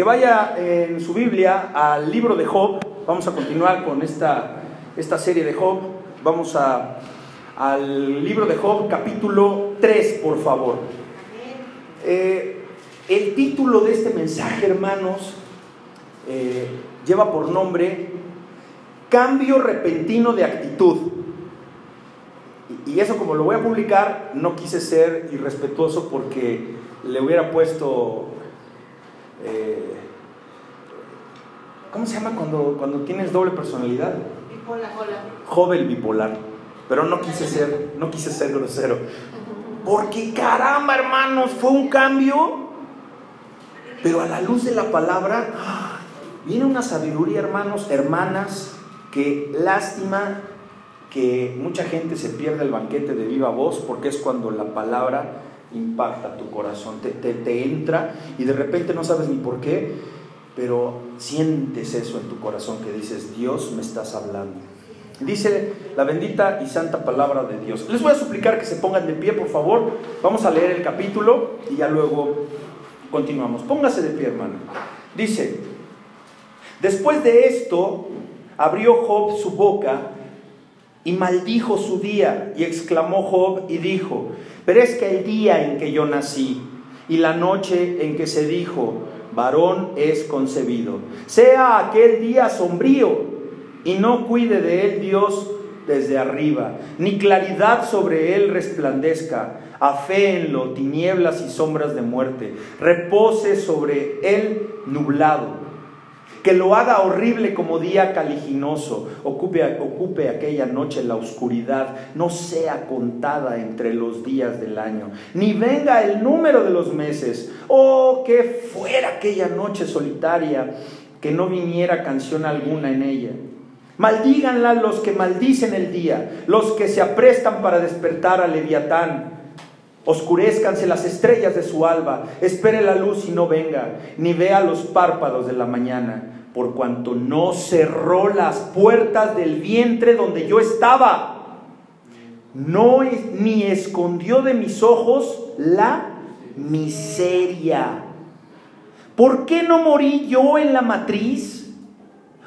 Que vaya en su Biblia al libro de Job. Vamos a continuar con esta, esta serie de Job. Vamos al libro de Job, capítulo 3, por favor. Eh, el título de este mensaje, hermanos, eh, lleva por nombre Cambio repentino de actitud. Y eso como lo voy a publicar, no quise ser irrespetuoso porque le hubiera puesto eh, ¿Cómo se llama cuando, cuando tienes doble personalidad? Bipolar. Joven bipolar. Pero no quise ser, no quise ser grosero. Porque caramba, hermanos, fue un cambio. Pero a la luz de la palabra, viene una sabiduría, hermanos, hermanas, que lástima que mucha gente se pierde el banquete de viva voz, porque es cuando la palabra impacta tu corazón, te, te, te, entra y de repente no sabes ni por qué, pero sientes eso en tu corazón que dices, Dios me estás hablando. Dice la bendita y santa palabra de Dios. Les voy a suplicar que se pongan de pie, por favor. Vamos a leer el capítulo y ya luego continuamos. Póngase de pie, hermano. Dice, después de esto, abrió Job su boca y maldijo su día y exclamó Job y dijo, pero es que el día en que yo nací y la noche en que se dijo, varón es concebido, sea aquel día sombrío y no cuide de él Dios desde arriba, ni claridad sobre él resplandezca, aféenlo tinieblas y sombras de muerte, repose sobre él nublado que lo haga horrible como día caliginoso, ocupe, ocupe aquella noche la oscuridad, no sea contada entre los días del año, ni venga el número de los meses, oh, que fuera aquella noche solitaria, que no viniera canción alguna en ella. Maldíganla los que maldicen el día, los que se aprestan para despertar a Leviatán. Oscurezcanse las estrellas de su alba, espere la luz y no venga, ni vea los párpados de la mañana, por cuanto no cerró las puertas del vientre donde yo estaba, no ni escondió de mis ojos la miseria. ¿Por qué no morí yo en la matriz?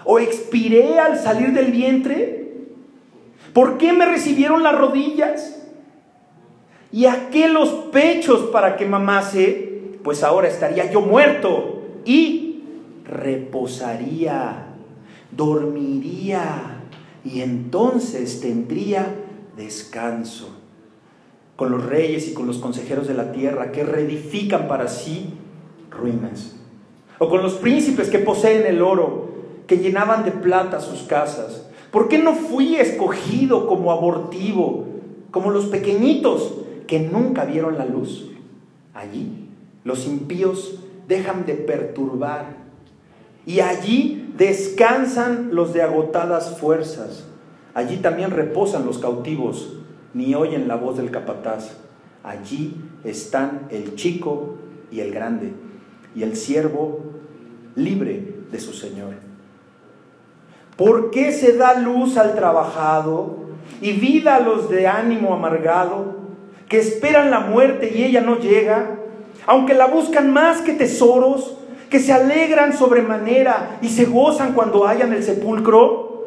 ¿O expiré al salir del vientre? ¿Por qué me recibieron las rodillas? ¿Y a qué los pechos para que mamase? Pues ahora estaría yo muerto y reposaría, dormiría y entonces tendría descanso. Con los reyes y con los consejeros de la tierra que reedifican para sí ruinas. O con los príncipes que poseen el oro, que llenaban de plata sus casas. ¿Por qué no fui escogido como abortivo, como los pequeñitos? Que nunca vieron la luz. Allí los impíos dejan de perturbar y allí descansan los de agotadas fuerzas. Allí también reposan los cautivos, ni oyen la voz del capataz. Allí están el chico y el grande, y el siervo libre de su Señor. ¿Por qué se da luz al trabajado y vida a los de ánimo amargado? Que esperan la muerte y ella no llega, aunque la buscan más que tesoros, que se alegran sobremanera y se gozan cuando hayan el sepulcro?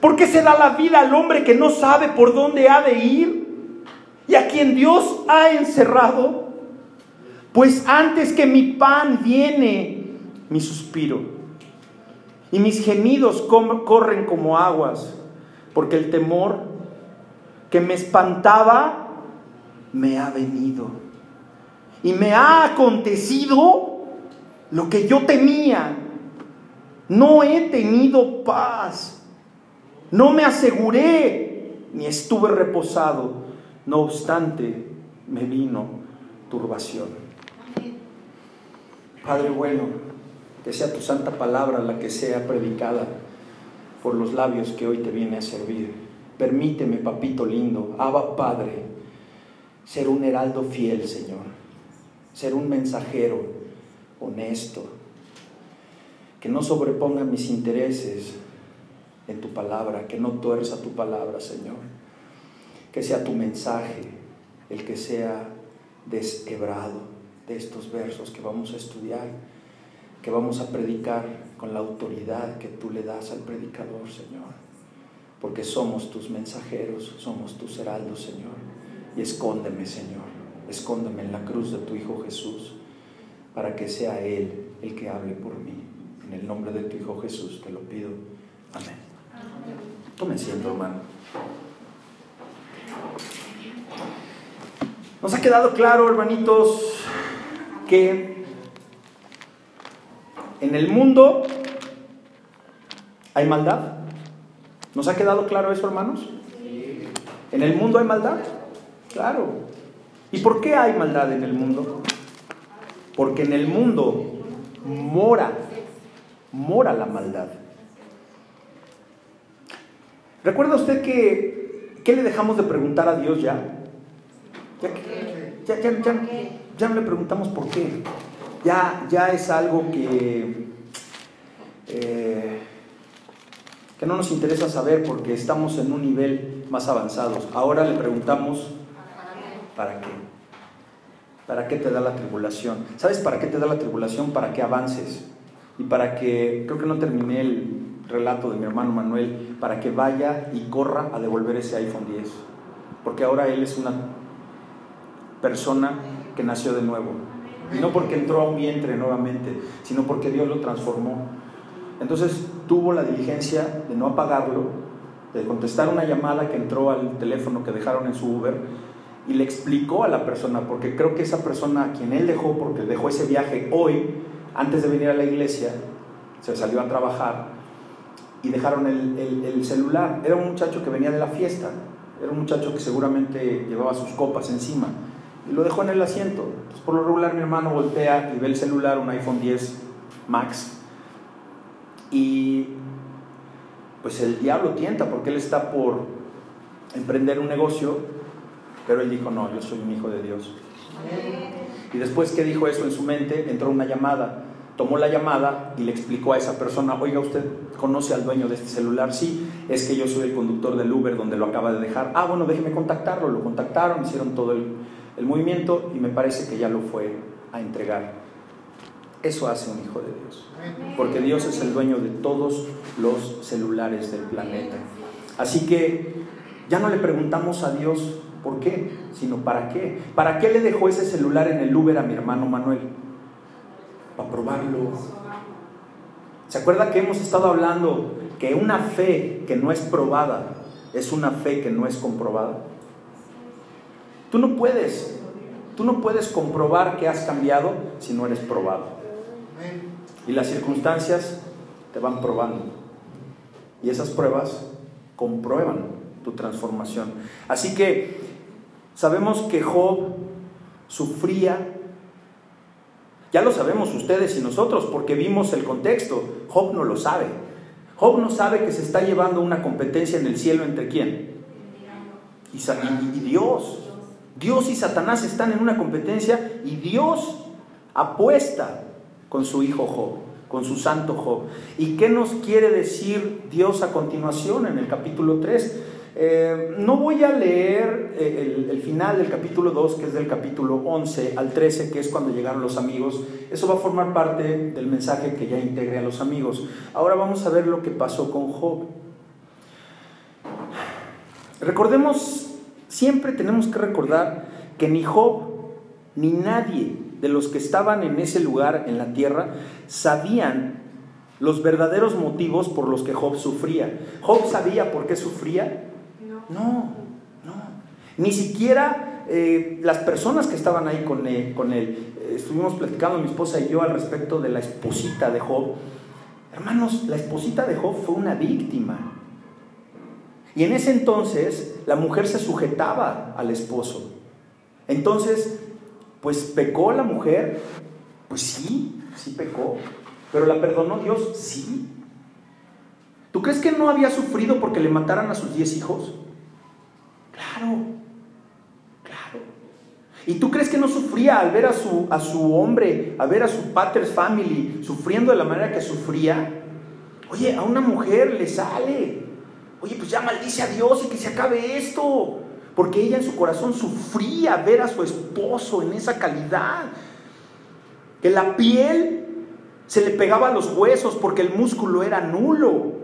¿Por qué se da la vida al hombre que no sabe por dónde ha de ir y a quien Dios ha encerrado? Pues antes que mi pan viene mi suspiro y mis gemidos corren como aguas, porque el temor que me espantaba me ha venido. Y me ha acontecido lo que yo temía. No he tenido paz. No me aseguré ni estuve reposado. No obstante, me vino turbación. Padre bueno, que sea tu santa palabra la que sea predicada por los labios que hoy te viene a servir. Permíteme, papito lindo, Abba Padre, ser un heraldo fiel, Señor, ser un mensajero honesto, que no sobreponga mis intereses en tu palabra, que no tuerza tu palabra, Señor, que sea tu mensaje el que sea deshebrado de estos versos que vamos a estudiar, que vamos a predicar con la autoridad que tú le das al predicador, Señor. Porque somos tus mensajeros, somos tus heraldos, Señor. Y escóndeme, Señor. Escóndeme en la cruz de tu Hijo Jesús, para que sea Él el que hable por mí. En el nombre de tu Hijo Jesús te lo pido. Amén. Tomen siento, hermano. Nos ha quedado claro, hermanitos, que en el mundo hay maldad. ¿Nos ha quedado claro eso, hermanos? ¿En el mundo hay maldad? Claro. ¿Y por qué hay maldad en el mundo? Porque en el mundo mora, mora la maldad. ¿Recuerda usted que, ¿qué le dejamos de preguntar a Dios ya? Ya, ya, ya, ya, no le preguntamos por qué. Ya, ya es algo que, eh, que no nos interesa saber porque estamos en un nivel más avanzado. Ahora le preguntamos, ¿para qué? ¿Para qué te da la tribulación? ¿Sabes para qué te da la tribulación? Para que avances. Y para que, creo que no terminé el relato de mi hermano Manuel, para que vaya y corra a devolver ese iPhone 10. Porque ahora él es una persona que nació de nuevo. Y no porque entró a un vientre nuevamente, sino porque Dios lo transformó. Entonces tuvo la diligencia de no apagarlo, de contestar una llamada que entró al teléfono que dejaron en su Uber y le explicó a la persona, porque creo que esa persona a quien él dejó, porque dejó ese viaje hoy, antes de venir a la iglesia, se salió a trabajar y dejaron el, el celular. Era un muchacho que venía de la fiesta, era un muchacho que seguramente llevaba sus copas encima y lo dejó en el asiento. Por lo regular, mi hermano voltea y ve el celular, un iPhone 10 Max. Y pues el diablo tienta porque él está por emprender un negocio, pero él dijo, no, yo soy un hijo de Dios. Y después que dijo eso en su mente, entró una llamada. Tomó la llamada y le explicó a esa persona, oiga, ¿usted conoce al dueño de este celular? Sí, es que yo soy el conductor del Uber donde lo acaba de dejar. Ah, bueno, déjeme contactarlo. Lo contactaron, hicieron todo el, el movimiento y me parece que ya lo fue a entregar. Eso hace un hijo de Dios. Porque Dios es el dueño de todos los celulares del planeta. Así que ya no le preguntamos a Dios por qué, sino para qué. ¿Para qué le dejó ese celular en el Uber a mi hermano Manuel? Para probarlo. ¿Se acuerda que hemos estado hablando que una fe que no es probada es una fe que no es comprobada? Tú no puedes, tú no puedes comprobar que has cambiado si no eres probado. Y las circunstancias te van probando. Y esas pruebas comprueban tu transformación. Así que sabemos que Job sufría. Ya lo sabemos ustedes y nosotros porque vimos el contexto. Job no lo sabe. Job no sabe que se está llevando una competencia en el cielo entre quién? Y, Dios. Dios y Satanás están en una competencia y Dios apuesta con su hijo Job, con su santo Job. ¿Y qué nos quiere decir Dios a continuación en el capítulo 3? Eh, no voy a leer eh, el, final del capítulo 2, que es del capítulo 11 al 13, que es cuando llegaron los amigos. Eso va a formar parte del mensaje que ya integre a los amigos. Ahora vamos a ver lo que pasó con Job. Recordemos Siempre tenemos que recordar que ni Job ni nadie de los que estaban en ese lugar en la tierra sabían los verdaderos motivos por los que Job sufría. ¿Job sabía por qué sufría? No, no. Ni siquiera eh, las personas que estaban ahí con él, con él. Eh, estuvimos platicando mi esposa y yo al respecto de la esposita de Job. Hermanos, la esposita de Job fue una víctima. Y en ese entonces la mujer se sujetaba al esposo. Entonces, pues pecó la mujer. Pues sí, sí pecó. Pero la perdonó Dios, sí. ¿Tú crees que no había sufrido porque le mataran a sus diez hijos? Claro, claro. ¿Y tú crees que no sufría al ver a su, a su hombre, a ver a su pater's family sufriendo de la manera que sufría? Oye, a una mujer le sale. Oye, pues ya maldice a Dios y que se acabe esto. Porque ella en su corazón sufría ver a su esposo en esa calidad. Que la piel se le pegaba a los huesos porque el músculo era nulo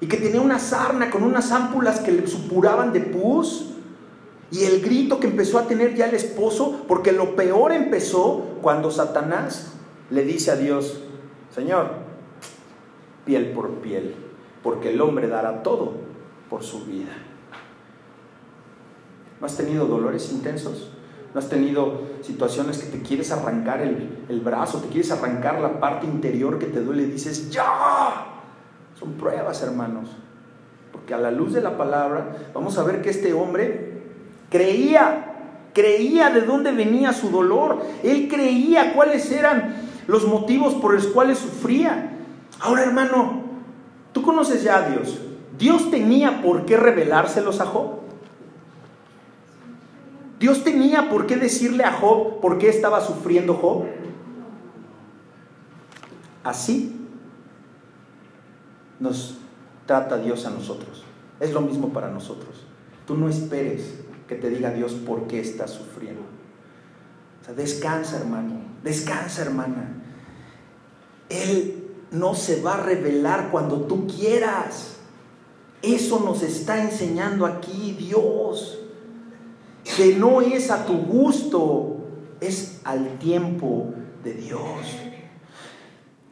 y que tenía una sarna con unas ámpulas que le supuraban de pus. Y el grito que empezó a tener ya el esposo, porque lo peor empezó cuando Satanás le dice a Dios, Señor, piel por piel, porque el hombre dará todo por su vida. ¿No has tenido dolores intensos? ¿No has tenido situaciones que te quieres arrancar el, brazo, te quieres arrancar la parte interior que te duele y dices, ya? Son pruebas, hermanos. Porque a la luz de la palabra vamos a ver que este hombre creía, creía de dónde venía su dolor. Él creía cuáles eran los motivos por los cuales sufría. Ahora, hermano, tú conoces ya a Dios. ¿Dios tenía por qué revelárselos a Job? ¿Dios tenía por qué decirle a Job por qué estaba sufriendo Job? Así nos trata Dios a nosotros. Es lo mismo para nosotros. Tú no esperes que te diga Dios por qué estás sufriendo. O sea, descansa, hermano. Descansa, hermana. Él no se va a revelar cuando tú quieras. Eso nos está enseñando aquí Dios. Que no es a tu gusto, es al tiempo de Dios.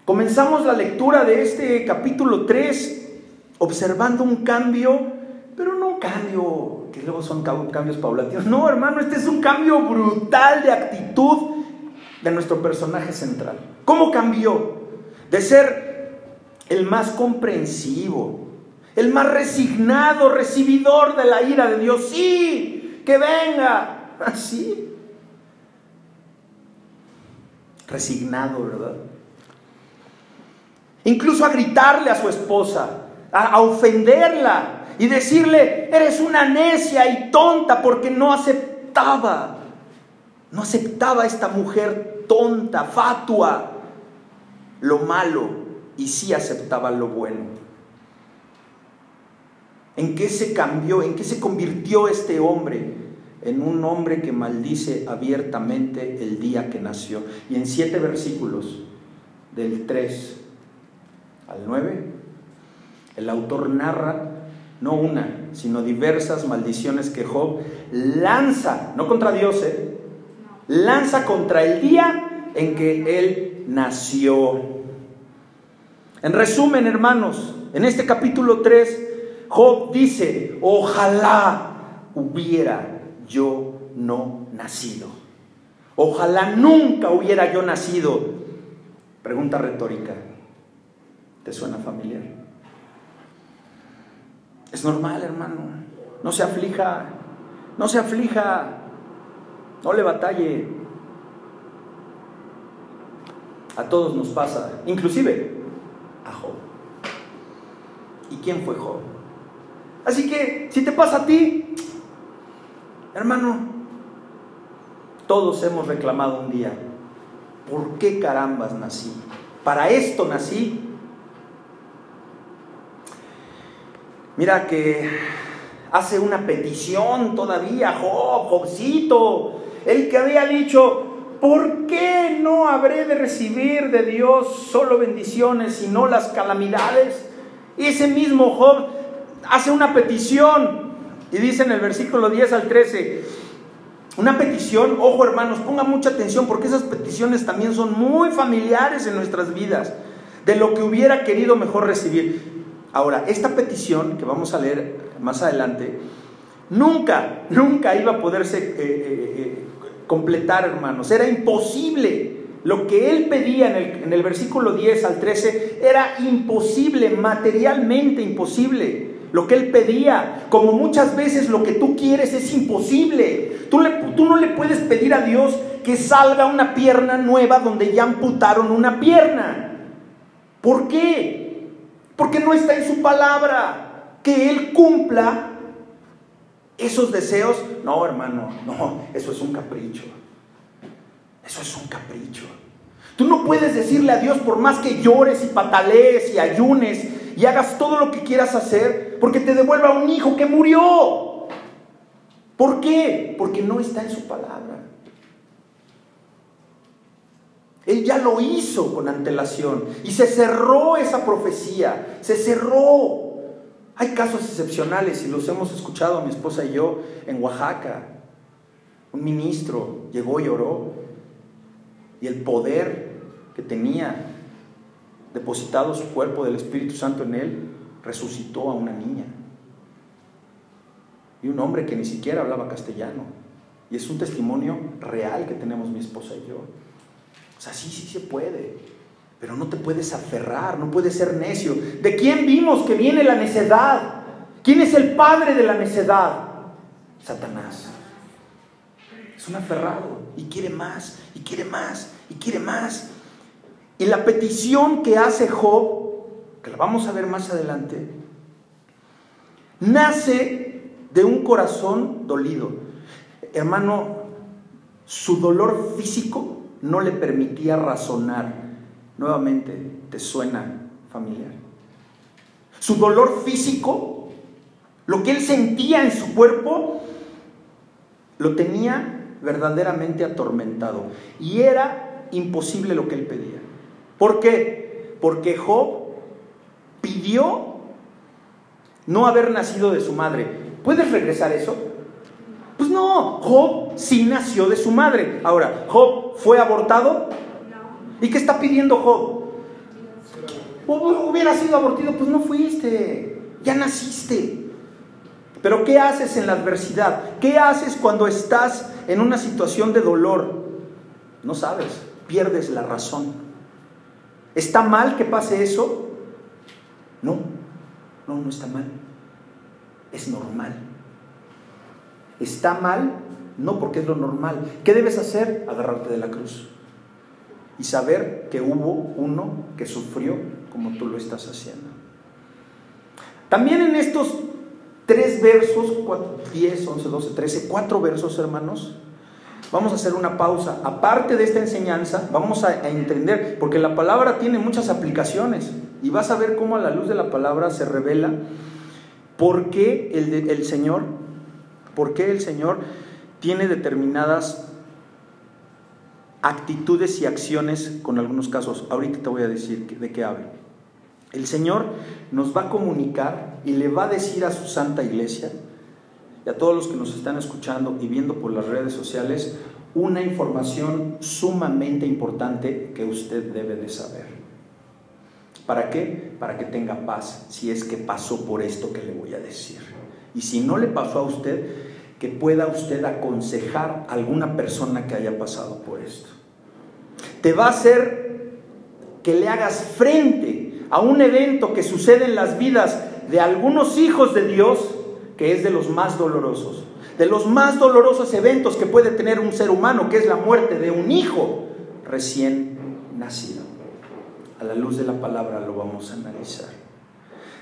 Comenzamos la lectura de este capítulo 3 observando un cambio, pero no un cambio que luego son cambios paulatinos. No, hermano, este es un cambio brutal de actitud de nuestro personaje central. ¿Cómo cambió? De ser el más comprensivo, el más resignado, recibidor de la ira de Dios. Sí, que venga. Así. Resignado, ¿verdad? Incluso a gritarle a su esposa, a, ofenderla y decirle, eres una necia y tonta porque no aceptaba, no aceptaba esta mujer tonta, fatua, lo malo y sí aceptaba lo bueno. ¿En qué se cambió? ¿En qué se convirtió este hombre? En un hombre que maldice abiertamente el día que nació. Y en siete versículos, del 3 al 9, el autor narra no una, sino diversas maldiciones que Job lanza, no contra Dios, ¿eh? lanza contra el día en que él nació. En resumen, hermanos, en este capítulo 3, Job dice, ojalá hubiera yo no nacido. Ojalá nunca hubiera yo nacido. Pregunta retórica. ¿Te suena familiar? Es normal, hermano. No se aflija. No se aflija. No le batalle. A todos nos pasa. Inclusive a Job. ¿Y quién fue Job? Así que si te pasa a ti, hermano, todos hemos reclamado un día, ¿por qué carambas nací? Para esto nací Mira que hace una petición todavía, Job, Jobcito, el que había dicho, ¿por qué no habré de recibir de Dios solo bendiciones y no las calamidades? Ese mismo Job hace una petición y dice en el versículo 10 al 13, una petición, ojo hermanos, ponga mucha atención porque esas peticiones también son muy familiares en nuestras vidas, de lo que hubiera querido mejor recibir. Ahora, esta petición que vamos a leer más adelante, nunca, nunca iba a poderse eh, eh, eh, completar, hermanos. Era imposible. Lo que él pedía en el, en el versículo 10 al 13 era imposible, materialmente imposible. Lo que él pedía, como muchas veces lo que tú quieres es imposible. Tú, le, tú no le puedes pedir a Dios que salga una pierna nueva donde ya amputaron una pierna. ¿Por qué? Porque no está en su palabra que Él cumpla esos deseos. No, hermano, no, eso es un capricho. Eso es un capricho. Tú no puedes decirle a Dios por más que llores y patalees y ayunes y hagas todo lo que quieras hacer, porque te devuelva un hijo que murió. ¿Por qué? Porque no está en su palabra. Él ya lo hizo con antelación y se cerró esa profecía, se cerró. Hay casos excepcionales y los hemos escuchado mi esposa y yo en Oaxaca. Un ministro llegó y oró y el poder que tenía depositado su cuerpo del Espíritu Santo en él resucitó a una niña. Y un hombre que ni siquiera hablaba castellano. Y es un testimonio real que tenemos mi esposa y yo. O sea, sí, sí se puede. Pero no te puedes aferrar, no puedes ser necio. ¿De quién vimos que viene la necedad? ¿Quién es el padre de la necedad? Satanás. Es un aferrado y quiere más, y quiere más, y quiere más. Y la petición que hace Job, que la vamos a ver más adelante, nace de un corazón dolido. Hermano, su dolor físico no le permitía razonar. Nuevamente, ¿te suena familiar? Su dolor físico, lo que él sentía en su cuerpo, lo tenía verdaderamente atormentado. Y era imposible lo que él pedía. ¿Por qué? Porque Job pidió no haber nacido de su madre. ¿Puedes regresar eso? Pues no, Job sí nació de su madre. Ahora, ¿Job fue abortado? ¿Y qué está pidiendo Job? Hubiera sido abortido, pues no fuiste, ya naciste. Pero ¿qué haces en la adversidad? ¿Qué haces cuando estás en una situación de dolor? No sabes, pierdes la razón. ¿Está mal que pase eso? No, no, no está mal. Es normal. Está mal, no porque es lo normal. ¿Qué debes hacer? Agarrarte de la cruz. Y saber que hubo uno que sufrió como tú lo estás haciendo. También en estos tres versos, 10, 11, 12, 13, cuatro versos, hermanos. Vamos a hacer una pausa. Aparte de esta enseñanza, vamos a, entender, porque la palabra tiene muchas aplicaciones y vas a ver cómo a la luz de la palabra se revela por qué el, el Señor, por qué el Señor tiene determinadas actitudes y acciones con algunos casos. Ahorita te voy a decir de qué hablo. El Señor nos va a comunicar y le va a decir a su santa iglesia y a todos los que nos están escuchando y viendo por las redes sociales una información sumamente importante que usted debe de saber. ¿Para qué? Para que tenga paz si es que pasó por esto que le voy a decir. Y si no le pasó a usted, que pueda usted aconsejar a alguna persona que haya pasado por esto. Te va a hacer que le hagas frente a un evento que sucede en las vidas de algunos hijos de Dios, que es de los más dolorosos, de los más dolorosos eventos que puede tener un ser humano, que es la muerte de un hijo recién nacido. A la luz de la palabra lo vamos a analizar.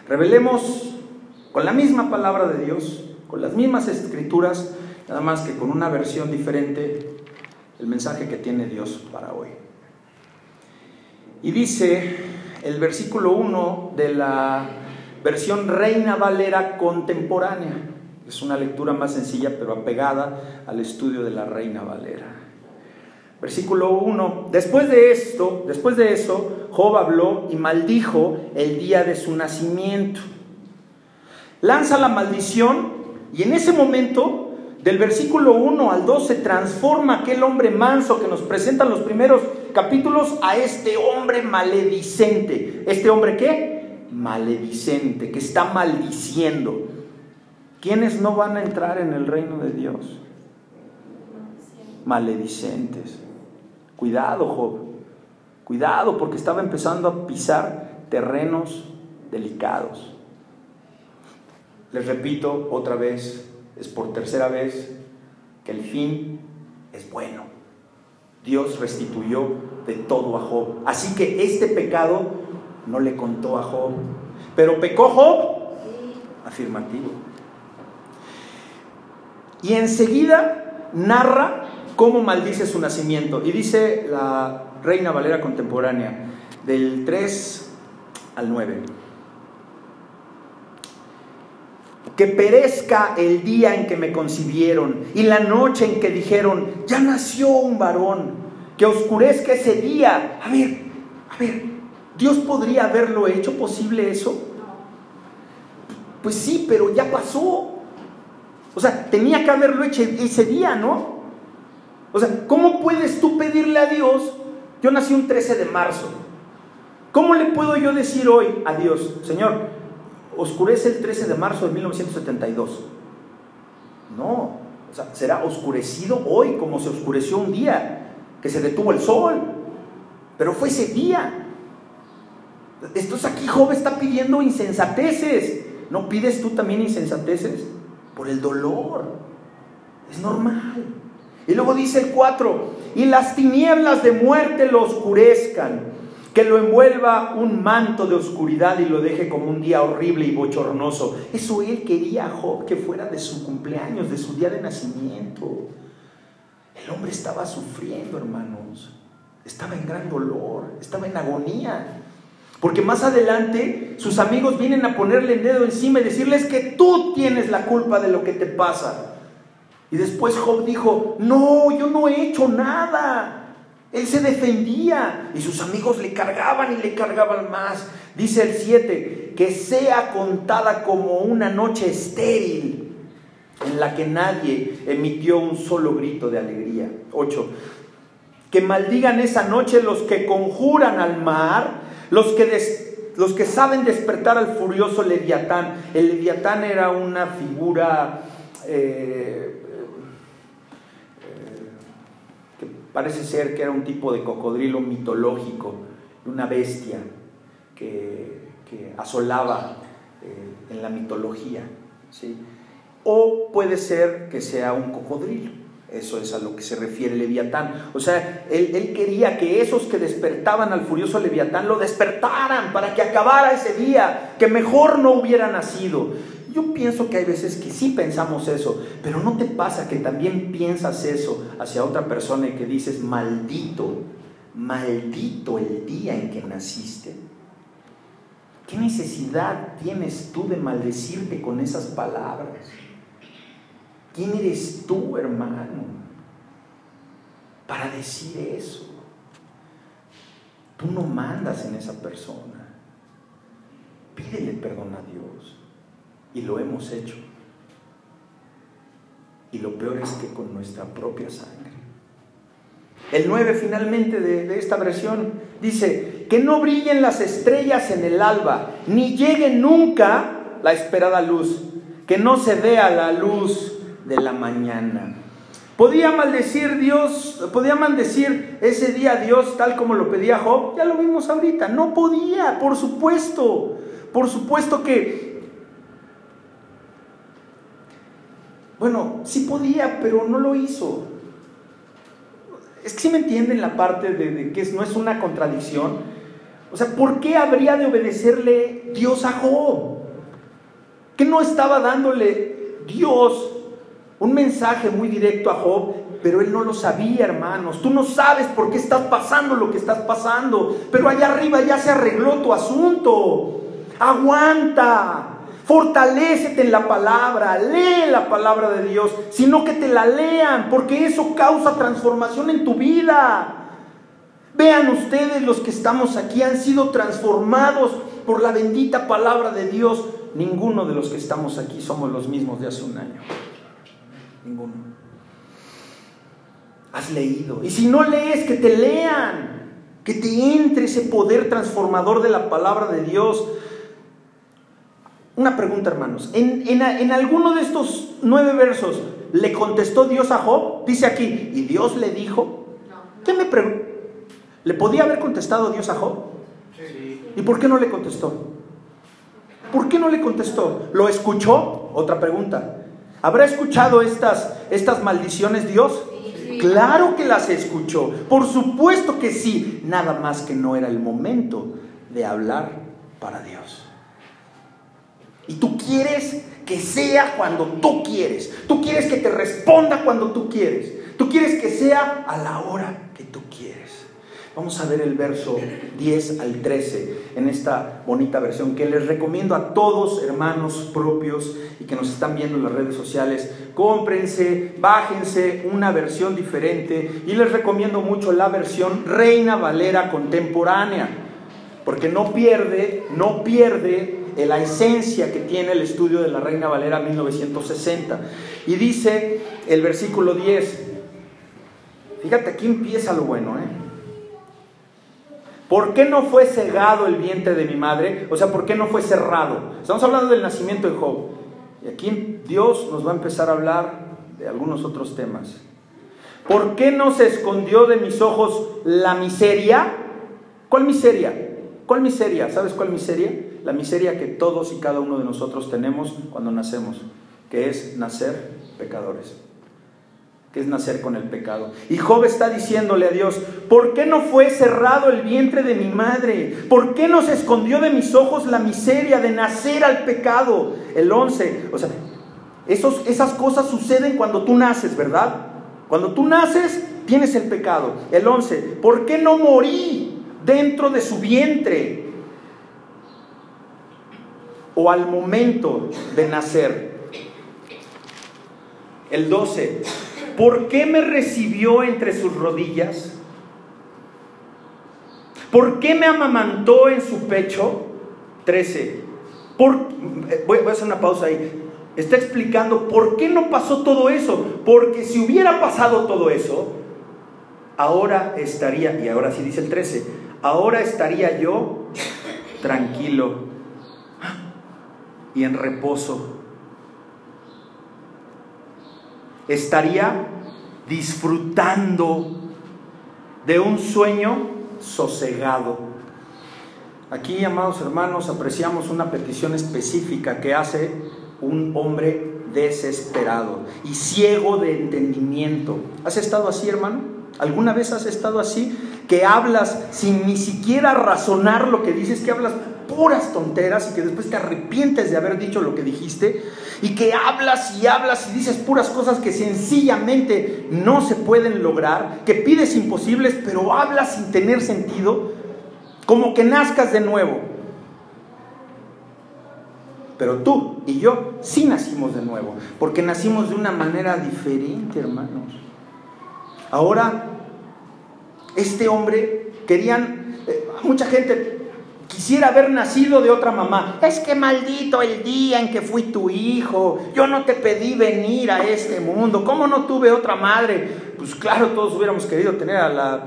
Revelemos con la misma palabra de Dios, con las mismas escrituras, nada más que con una versión diferente, el mensaje que tiene Dios para hoy. Y dice el versículo 1 de la versión Reina Valera contemporánea. Es una lectura más sencilla pero apegada al estudio de la Reina Valera. Versículo 1. Después de esto, después de eso, Job habló y maldijo el día de su nacimiento. Lanza la maldición y en ese momento del versículo 1 al 2 se transforma aquel hombre manso que nos presentan los primeros capítulos a este hombre maledicente. ¿Este hombre qué? Maledicente, que está maldiciendo. ¿Quiénes no van a entrar en el reino de Dios? Maledicentes. Cuidado, Job. Cuidado, porque estaba empezando a pisar terrenos delicados. Les repito otra vez, es por tercera vez que el fin es bueno. Dios restituyó de todo a Job. Así que este pecado no le contó a Job. Pero pecó Job. Afirmativo. Y enseguida narra cómo maldice su nacimiento. Y dice la Reina Valera contemporánea, del 3 al 9. Que perezca el día en que me concibieron y la noche en que dijeron, ya nació un varón. que oscurezca ese día. A ver, a ver, ¿Dios podría haberlo hecho posible eso? Pues sí, pero ya pasó. O sea, tenía que haberlo hecho ese día, ¿no? O sea, ¿cómo puedes tú pedirle a Dios? Yo nací un 13 de marzo. ¿Cómo le puedo yo decir hoy a Dios, Señor, oscurece el 13 de marzo de 1972? No, será oscurecido hoy como se oscureció un día, que se detuvo el sol. Pero fue ese día. Esto es aquí Job está pidiendo insensateces. ¿No pides tú también insensateces? Por el dolor. Es normal. Y luego dice el 4, y las tinieblas de muerte lo oscurezcan, que lo envuelva un manto de oscuridad y lo deje como un día horrible y bochornoso. Eso él quería a Job que fuera de su cumpleaños, de su día de nacimiento. El hombre estaba sufriendo, hermanos. Estaba en gran dolor, estaba en agonía. Porque más adelante sus amigos vienen a ponerle el dedo encima y decirles que tú tienes la culpa de lo que te pasa. Y después Job dijo, no, yo no he hecho nada. Él se defendía y sus amigos le cargaban y le cargaban más. Dice el 7, que sea contada como una noche estéril en la que nadie emitió un solo grito de alegría. 8. Que maldigan esa noche los que conjuran al mar los que, los que saben despertar al furioso Leviatán. El Leviatán era una figura eh, que parece ser que era un tipo de cocodrilo mitológico, una bestia que, asolaba eh, en la mitología. ¿sí? O puede ser que sea un cocodrilo. Eso es a lo que se refiere Leviatán. O sea, él, quería que esos que despertaban al furioso Leviatán lo despertaran para que acabara ese día, que mejor no hubiera nacido. Yo pienso que hay veces que sí pensamos eso, pero ¿no te pasa que también piensas eso hacia otra persona y que dices, maldito, maldito el día en que naciste? ¿Qué necesidad tienes tú de maldecirte con esas palabras? ¿Quién eres tú, hermano, para decir eso? Tú no mandas en esa persona. Pídele perdón a Dios. Y lo hemos hecho. Y lo peor es que con nuestra propia sangre. El 9 finalmente de, esta versión dice, que no brillen las estrellas en el alba, ni llegue nunca la esperada luz, que no se vea la luz de la mañana. ¿Podía maldecir Dios, podía maldecir ese día Dios tal como lo pedía Job? Ya lo vimos ahorita, no podía, por supuesto, por supuesto que, bueno, sí podía, pero no lo hizo. Es que si me entienden la parte de, de que no es una contradicción. O sea, ¿por qué habría de obedecerle Dios a Job? ¿Que no estaba dándole Dios un mensaje muy directo a Job, pero él no lo sabía, hermanos. Tú no sabes por qué estás pasando lo que estás pasando, pero allá arriba ya se arregló tu asunto. Aguanta. Fortalécete en la palabra, lee la palabra de Dios, sino que te la lean, porque eso causa transformación en tu vida. Vean ustedes los que estamos aquí, han sido transformados por la bendita palabra de Dios. Ninguno de los que estamos aquí somos los mismos de hace un año. Ninguno. Has leído. Y si no lees, que te lean. Que te entre ese poder transformador de la palabra de Dios. Una pregunta, hermanos. ¿En, alguno de estos nueve versos le contestó Dios a Job? Dice aquí, y Dios le dijo. ¿Qué me? ¿Le podía haber contestado Dios a Job? ¿Y por qué no le contestó? ¿Por qué no le contestó? ¿Lo escuchó? Otra pregunta. ¿Habrá escuchado estas, estas maldiciones Dios? Claro que las escuchó. Por supuesto que sí. Nada más que no era el momento de hablar para Dios. Y tú quieres que sea cuando tú quieres. Tú quieres que te responda cuando tú quieres. Tú quieres que sea a la hora que tú quieres. Vamos a ver el verso 10 al 13 en esta bonita versión que les recomiendo a todos, hermanos propios y que nos están viendo en las redes sociales. Cómprense, bájense una versión diferente y les recomiendo mucho la versión Reina Valera contemporánea, porque no pierde, no pierde la esencia que tiene el estudio de la Reina Valera 1960. Y dice el versículo 10, fíjate aquí empieza lo bueno, ¿eh? ¿Por qué no fue cegado el vientre de mi madre? O sea, ¿por qué no fue cerrado? Estamos hablando del nacimiento de Job. Y aquí Dios nos va a empezar a hablar de algunos otros temas. ¿Por qué no se escondió de mis ojos la miseria? ¿Cuál miseria? ¿Cuál miseria? ¿Sabes cuál miseria? La miseria que todos y cada uno de nosotros tenemos cuando nacemos, que es nacer pecadores que es nacer con el pecado. Y Job está diciéndole a Dios, ¿por qué no fue cerrado el vientre de mi madre? ¿Por qué no se escondió de mis ojos la miseria de nacer al pecado? El 11, o sea, esos, esas cosas suceden cuando tú naces, ¿verdad? Cuando tú naces, tienes el pecado. El 11, ¿por qué no morí dentro de su vientre? O al momento de nacer. El 12, ¿Por qué me recibió entre sus rodillas? ¿Por qué me amamantó en su pecho? 13. Por, voy, a hacer una pausa ahí. Está explicando por qué no pasó todo eso. Porque si hubiera pasado todo eso, ahora estaría, y ahora sí dice el 13, ahora estaría yo tranquilo y en reposo estaría disfrutando de un sueño sosegado. Aquí, amados hermanos, apreciamos una petición específica que hace un hombre desesperado y ciego de entendimiento. ¿Has estado así, hermano? ¿Alguna vez has estado así? Que hablas sin ni siquiera razonar lo que dices, que hablas puras tonteras y que después te arrepientes de haber dicho lo que dijiste y que hablas y hablas y dices puras cosas que sencillamente no se pueden lograr, que pides imposibles, pero hablas sin tener sentido, como que nazcas de nuevo. Pero tú y yo sí nacimos de nuevo, porque nacimos de una manera diferente, hermanos. Ahora, este hombre, querían, eh, mucha gente Quisiera haber nacido de otra mamá. Es que maldito el día en que fui tu hijo. Yo no te pedí venir a este mundo. ¿Cómo no tuve otra madre? Pues claro, todos hubiéramos querido tener a la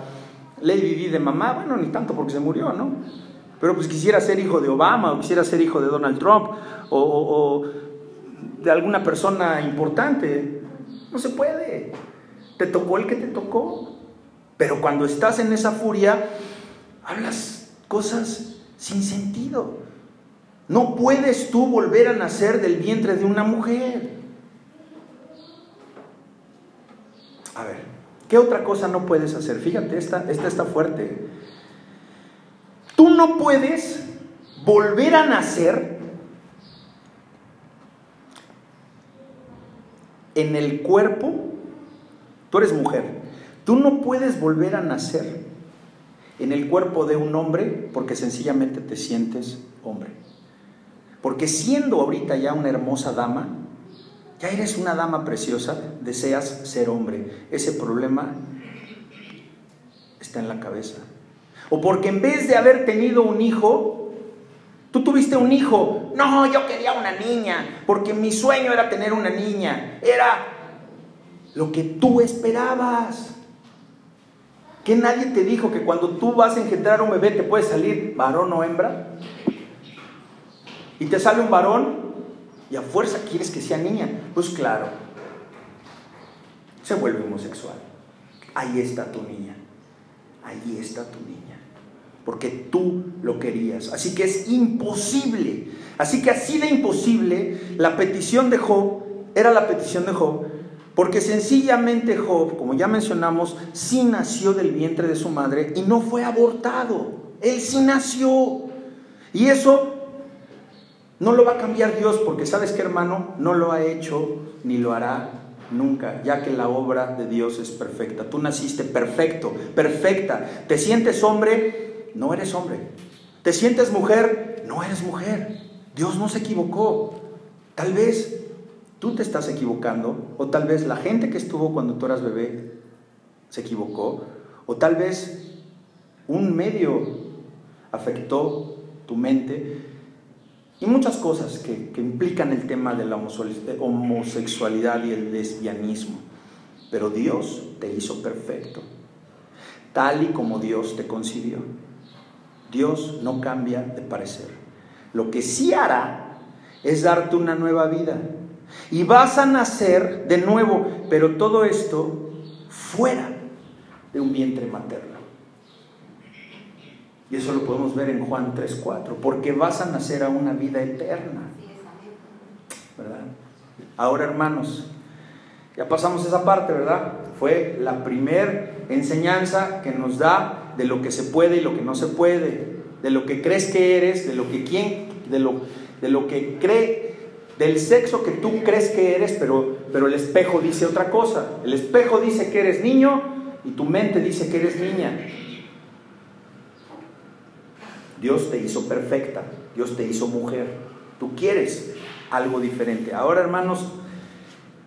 Lady Di de mamá. Bueno, ni tanto porque se murió, ¿no? Pero pues quisiera ser hijo de Obama o quisiera ser hijo de Donald Trump o, o de alguna persona importante. No se puede. Te tocó el que te tocó. Pero cuando estás en esa furia, hablas cosas sin sentido. No puedes tú volver a nacer del vientre de una mujer. A ver, ¿qué otra cosa no puedes hacer? Fíjate, esta, esta está fuerte. Tú no puedes volver a nacer en el cuerpo. Tú eres mujer. Tú no puedes volver a nacer en el cuerpo de un hombre porque sencillamente te sientes hombre. Porque siendo ahorita ya una hermosa dama, ya eres una dama preciosa, deseas ser hombre. Ese problema está en la cabeza. O porque en vez de haber tenido un hijo, tú tuviste un hijo. No, yo quería una niña, porque mi sueño era tener una niña. Era lo que tú esperabas. ¿Que nadie te dijo que cuando tú vas a engendrar un bebé te puede salir varón o hembra? Y te sale un varón y a fuerza quieres que sea niña. Pues claro, se vuelve homosexual. Ahí está tu niña. Ahí está tu niña. Porque tú lo querías. Así que es imposible. Así que así de imposible, la petición de Job era la petición de Job porque sencillamente Job, como ya mencionamos, sí nació del vientre de su madre y no fue abortado. Él sí nació. Y eso no lo va a cambiar Dios porque sabes que hermano, no lo ha hecho ni lo hará nunca, ya que la obra de Dios es perfecta. Tú naciste perfecto, perfecta. ¿Te sientes hombre? No eres hombre. ¿Te sientes mujer? No eres mujer. Dios no se equivocó. Tal vez tú te estás equivocando, o tal vez la gente que estuvo cuando tú eras bebé se equivocó, o tal vez un medio afectó tu mente y muchas cosas que, implican el tema de la homosexualidad y el lesbianismo. Pero Dios te hizo perfecto, tal y como Dios te concibió. Dios no cambia de parecer. Lo que sí hará es darte una nueva vida. Y vas a nacer de nuevo, pero todo esto fuera de un vientre materno. Y eso lo podemos ver en Juan 3:4, porque vas a nacer a una vida eterna. ¿Verdad? Ahora, hermanos, ya pasamos esa parte, ¿verdad? Fue la primer enseñanza que nos da de lo que se puede y lo que no se puede, de lo que crees que eres, de lo que quién, de lo, de lo que cree, del sexo que tú crees que eres, pero, pero el espejo dice otra cosa. El espejo dice que eres niño y tu mente dice que eres niña. Dios te hizo perfecta, Dios te hizo mujer. Tú quieres algo diferente. Ahora, hermanos,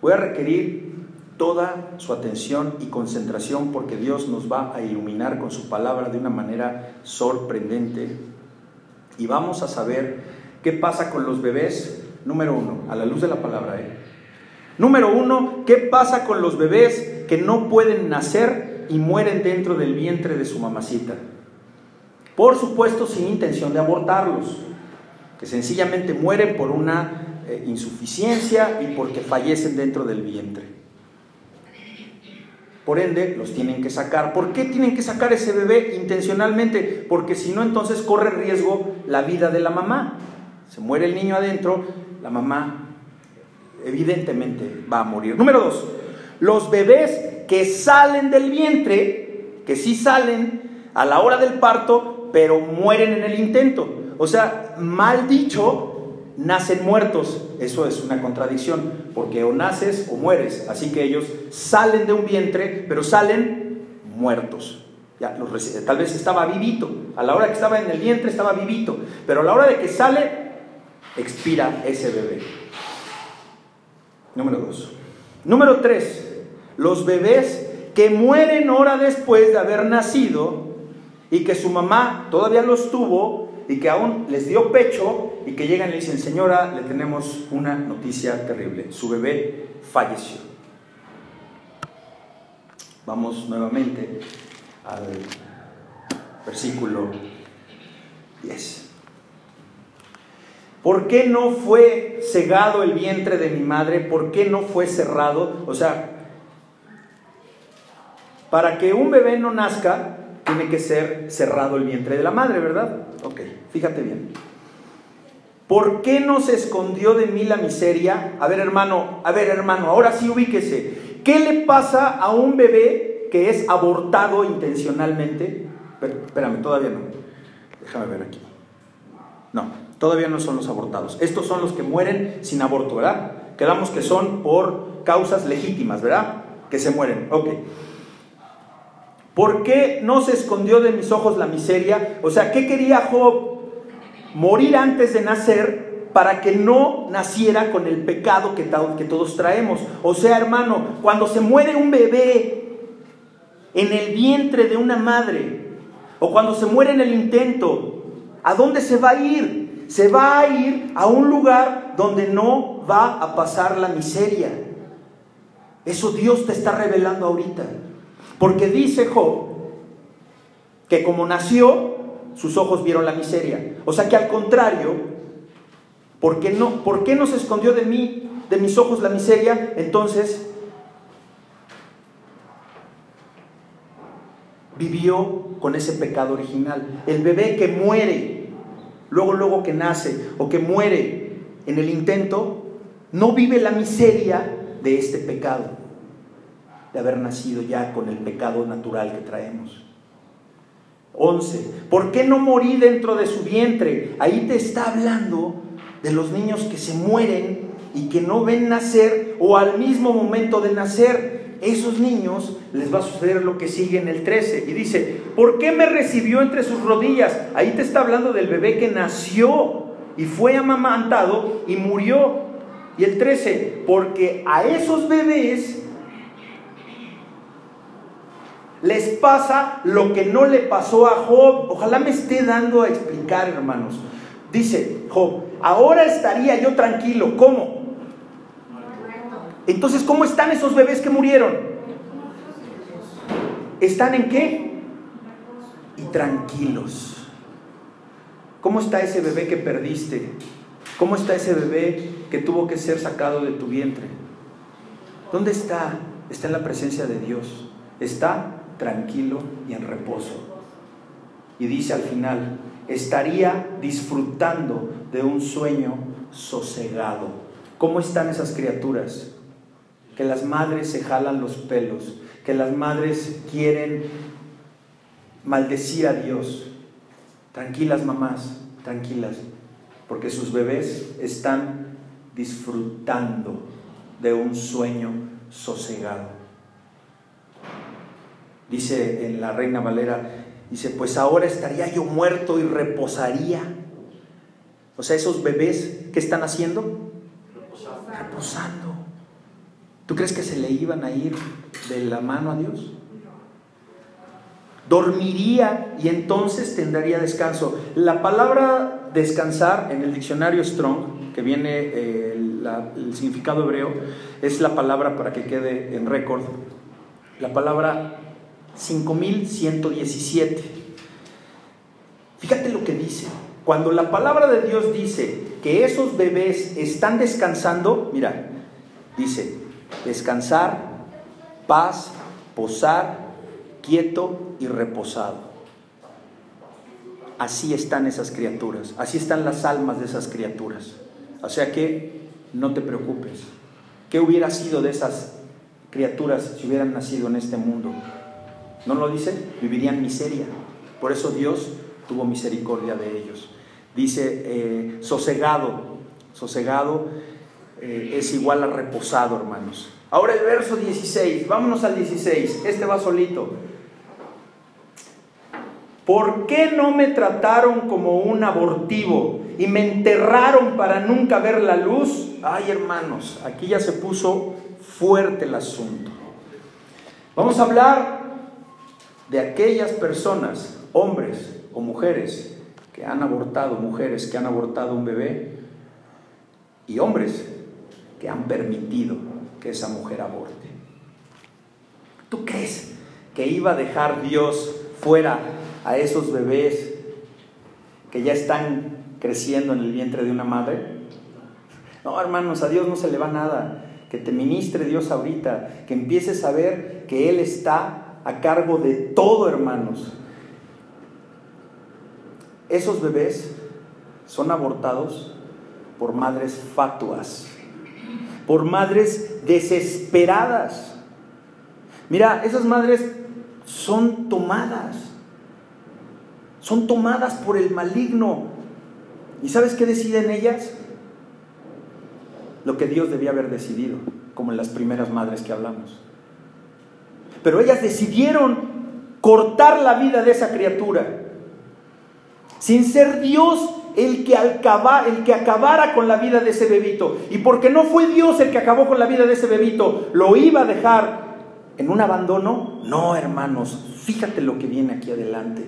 voy a requerir toda su atención y concentración porque Dios nos va a iluminar con su palabra de una manera sorprendente. Y vamos a saber qué pasa con los bebés, número uno, a la luz de la palabra. ¿eh? Número uno, ¿qué pasa con los bebés que no pueden nacer y mueren dentro del vientre de su mamacita? Por supuesto, sin intención de abortarlos, que sencillamente mueren por una eh, insuficiencia y porque fallecen dentro del vientre. Por ende, los tienen que sacar. ¿Por qué tienen que sacar ese bebé intencionalmente? Porque si no, entonces corre riesgo la vida de la mamá. Se muere el niño adentro, la mamá evidentemente va a morir. Número dos, los bebés que salen del vientre, que sí salen a la hora del parto, pero mueren en el intento. O sea, mal dicho, nacen muertos. Eso es una contradicción, porque o naces o mueres. Así que ellos salen de un vientre, pero salen muertos. Ya, tal vez estaba vivito. A la hora que estaba en el vientre estaba vivito, pero a la hora de que sale, expira ese bebé. Número dos. Número tres, los bebés que mueren hora después de haber nacido y que su mamá todavía los tuvo y que aún les dio pecho y que llegan y le dicen, señora, le tenemos una noticia terrible, su bebé falleció. Vamos nuevamente al versículo 10. ¿Por qué no fue cegado el vientre de mi madre? ¿Por qué no fue cerrado? O sea, para que un bebé no nazca, tiene que ser cerrado el vientre de la madre, ¿verdad? Ok, fíjate bien. ¿Por qué no se escondió de mí la miseria? A ver, hermano, a ver, hermano, ahora sí ubíquese. ¿Qué le pasa a un bebé que es abortado intencionalmente? espérame, todavía no. Déjame ver aquí. No, todavía no son los abortados. Estos son los que mueren sin aborto, ¿verdad? Quedamos que son por causas legítimas, ¿verdad? Que se mueren. Ok. ¿Por qué no se escondió de mis ojos la miseria? O sea, ¿qué quería Job? Morir antes de nacer para que no naciera con el pecado que, que todos traemos. O sea, hermano, cuando se muere un bebé en el vientre de una madre, o cuando se muere en el intento, ¿a dónde se va a ir? Se va a ir a un lugar donde no va a pasar la miseria. Eso Dios te está revelando ahorita. Porque dice Job que como nació, sus ojos vieron la miseria. O sea que al contrario, ¿por qué no, ¿por qué no se escondió de mí, de mis ojos la miseria? Entonces vivió con ese pecado original. El bebé que muere, luego, luego que nace, o que muere en el intento, no vive la miseria de este pecado de haber nacido ya con el pecado natural que traemos. 11. ¿Por qué no morí dentro de su vientre? Ahí te está hablando de los niños que se mueren y que no ven nacer o al mismo momento de nacer. Esos niños les va a suceder lo que sigue en el 13. Y dice, ¿por qué me recibió entre sus rodillas? Ahí te está hablando del bebé que nació y fue amamantado y murió. Y el 13, porque a esos bebés les pasa lo que no le pasó a Job. Ojalá me esté dando a explicar, hermanos. Dice Job, ahora estaría yo tranquilo. ¿Cómo? Entonces, ¿cómo están esos bebés que murieron? ¿Están en qué? Y tranquilos. ¿Cómo está ese bebé que perdiste? ¿Cómo está ese bebé que tuvo que ser sacado de tu vientre? ¿Dónde está? Está en la presencia de Dios. Está tranquilo y en reposo. Y dice al final, estaría disfrutando de un sueño sosegado. ¿Cómo están esas criaturas? Que las madres se jalan los pelos, que las madres quieren maldecir a Dios. Tranquilas mamás, tranquilas, porque sus bebés están disfrutando de un sueño sosegado dice en la Reina Valera, dice, pues ahora estaría yo muerto y reposaría. O sea, esos bebés, ¿qué están haciendo? Reposando. Reposando. ¿Tú crees que se le iban a ir de la mano a Dios? Dormiría y entonces tendría descanso. La palabra descansar en el diccionario Strong, que viene eh, el significado hebreo, es la palabra para que quede en récord. La palabra 5117. Fíjate lo que dice. Cuando la palabra de Dios dice que esos bebés están descansando, mira, dice, descansar, paz, posar, quieto y reposado. Así están esas criaturas, así están las almas de esas criaturas. O sea que no te preocupes. ¿Qué hubiera sido de esas criaturas si hubieran nacido en este mundo? ¿No lo dice? Vivirían miseria. Por eso Dios tuvo misericordia de ellos. Dice, eh, sosegado, sosegado eh, es igual a reposado, hermanos. Ahora el verso 16, vámonos al 16, este va solito. ¿Por qué no me trataron como un abortivo y me enterraron para nunca ver la luz? Ay, hermanos, aquí ya se puso fuerte el asunto. Vamos a hablar de aquellas personas, hombres o mujeres, que han abortado, mujeres que han abortado un bebé, y hombres que han permitido que esa mujer aborte. ¿Tú crees que iba a dejar Dios fuera a esos bebés que ya están creciendo en el vientre de una madre? No, hermanos, a Dios no se le va nada. Que te ministre Dios ahorita, que empieces a ver que Él está a cargo de todo, hermanos. Esos bebés son abortados por madres fatuas, por madres desesperadas. Mira, esas madres son tomadas, son tomadas por el maligno. ¿Y sabes qué deciden ellas? Lo que Dios debía haber decidido, como en las primeras madres que hablamos. Pero ellas decidieron cortar la vida de esa criatura. Sin ser Dios el que, el que acabara con la vida de ese bebito. Y porque no fue Dios el que acabó con la vida de ese bebito, lo iba a dejar en un abandono. No, hermanos, fíjate lo que viene aquí adelante.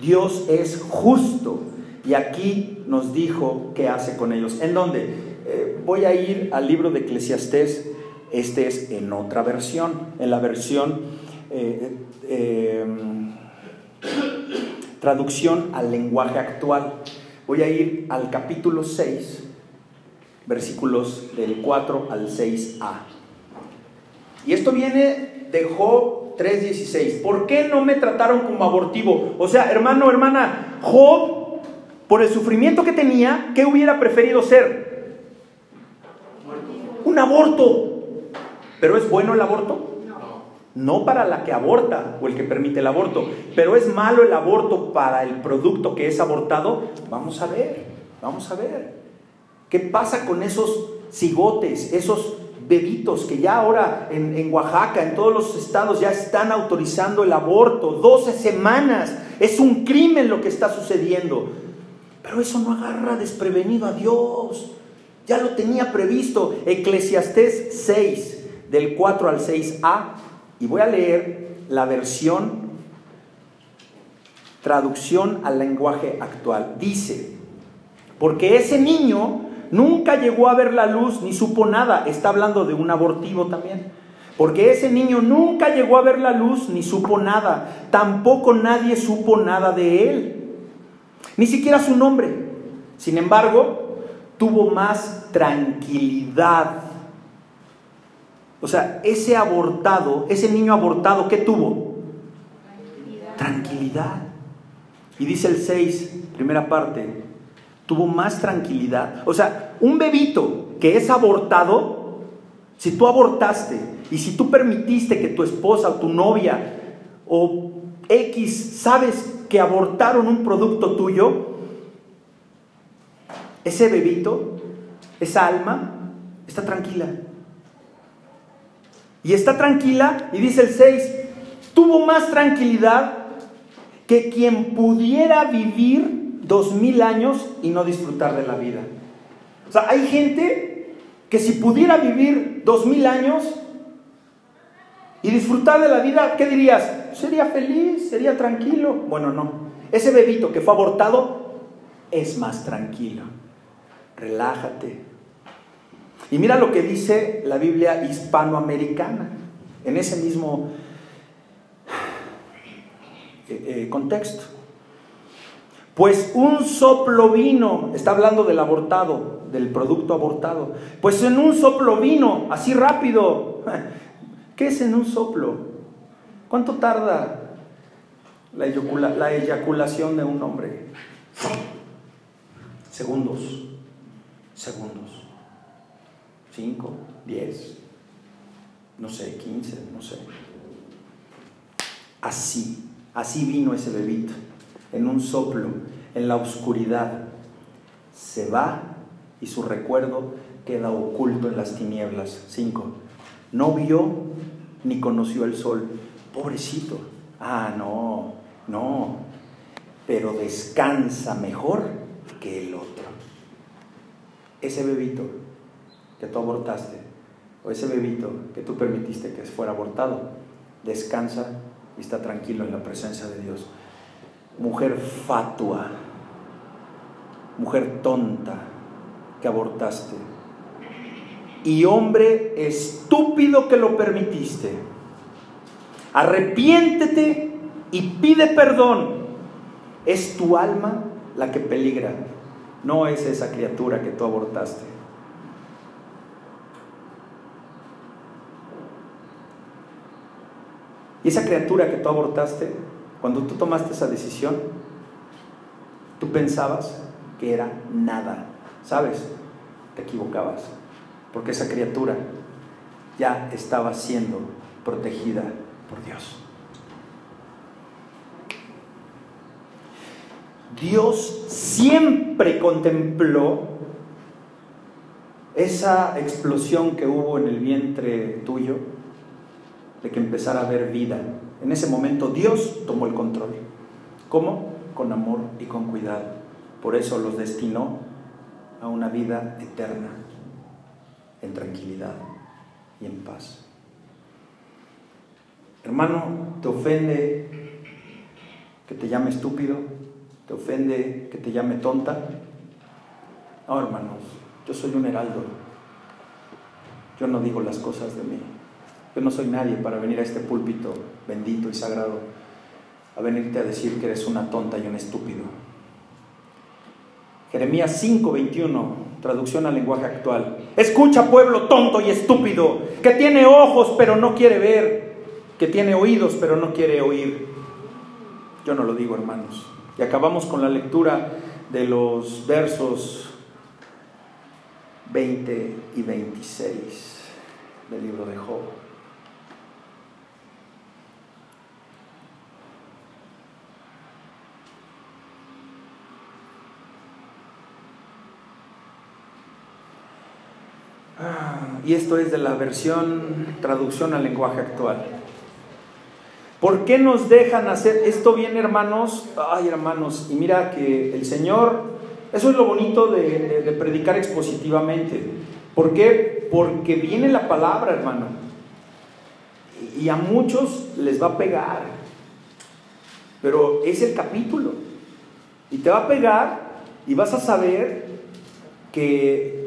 Dios es justo. Y aquí nos dijo qué hace con ellos. ¿En dónde? Eh, voy a ir al libro de Eclesiastés este es en otra versión, en la versión eh, eh, traducción al lenguaje actual. Voy a ir al capítulo 6, versículos del 4 al 6a. Y esto viene de Job 3:16. ¿Por qué no me trataron como abortivo? O sea, hermano, hermana, Job, por el sufrimiento que tenía, ¿qué hubiera preferido ser? Un aborto. ¿Pero es bueno el aborto? No para la que aborta o el que permite el aborto, pero es malo el aborto para el producto que es abortado. Vamos a ver, vamos a ver. ¿Qué pasa con esos cigotes, esos bebitos que ya ahora en, Oaxaca, en todos los estados ya están autorizando el aborto, 12 semanas, es un crimen lo que está sucediendo. Pero eso no agarra desprevenido a Dios, ya lo tenía previsto. Eclesiastés 6, del 4 al 6a, y voy a leer la versión, traducción al lenguaje actual. Dice, porque ese niño nunca llegó a ver la luz ni supo nada. Está hablando de un abortivo también. Porque ese niño nunca llegó a ver la luz ni supo nada. Tampoco nadie supo nada de él. Ni siquiera su nombre. Sin embargo, tuvo más tranquilidad. O sea, ese abortado, ese niño abortado, ¿qué tuvo? Tranquilidad. tranquilidad. Y dice el 6, primera parte, tuvo más tranquilidad. O sea, un bebito que es abortado, si tú abortaste y si tú permitiste que tu esposa o tu novia o X sabes que abortaron un producto tuyo, ese bebito, esa alma, está tranquila. Y está tranquila, y dice el 6, tuvo más tranquilidad que quien pudiera vivir dos mil años y no disfrutar de la vida. O sea, hay gente que si pudiera vivir dos mil años y disfrutar de la vida, ¿qué dirías? Sería feliz, sería tranquilo. Bueno, no. Ese bebito que fue abortado es más tranquilo. Relájate. Y mira lo que dice la Biblia hispanoamericana en ese mismo eh, eh, contexto. Pues un soplo vino, está hablando del abortado, del producto abortado. Pues en un soplo vino, así rápido. ¿Qué es en un soplo? ¿Cuánto tarda la, la eyaculación de un hombre? Segundos, segundos. Cinco, diez, no sé, quince, no sé. Así, así vino ese bebito en un soplo, en la oscuridad. Se va y su recuerdo queda oculto en las tinieblas. 5. No vio ni conoció el sol. Pobrecito. Ah, no, no. Pero descansa mejor que el otro. Ese bebito que tú abortaste, o ese bebito que tú permitiste que fuera abortado, descansa y está tranquilo en la presencia de Dios mujer fatua, mujer tonta que abortaste, y hombre estúpido que lo permitiste. Arrepiéntete y pide perdón. Es tu alma la que peligra, no es esa criatura que tú abortaste. Y esa criatura que tú abortaste cuando tú tomaste esa decisión, tú pensabas que era nada. ¿Sabes? Te equivocabas. Porque esa criatura ya estaba siendo protegida por Dios. Dios siempre contempló esa explosión que hubo en el vientre tuyo de que empezara a haber vida en ese momento Dios tomó el control. ¿Cómo? Con amor y con cuidado. Por eso los destinó a una vida eterna, en tranquilidad y en paz. Hermano, ¿te ofende que te llame estúpido? ¿Te ofende que te llame tonta? No, hermanos, yo soy un heraldo. Yo no digo las cosas de mí. Yo no soy nadie para venir a este púlpito bendito y sagrado a venirte a decir que eres una tonta y un estúpido. Jeremías 5:21, traducción al lenguaje actual. Escucha pueblo tonto y estúpido, que tiene ojos pero no quiere ver, que tiene oídos pero no quiere oír. Yo no lo digo, hermanos. Y acabamos con la lectura de los versos 20 y 26 del libro de Job. Y esto es de la versión traducción al lenguaje actual. ¿Por qué nos dejan hacer esto bien, hermanos? Ay, hermanos, y mira que el Señor, eso es lo bonito de, de predicar expositivamente. ¿Por qué? Porque viene la palabra, hermano. Y a muchos les va a pegar. Pero es el capítulo. Y te va a pegar y vas a saber que,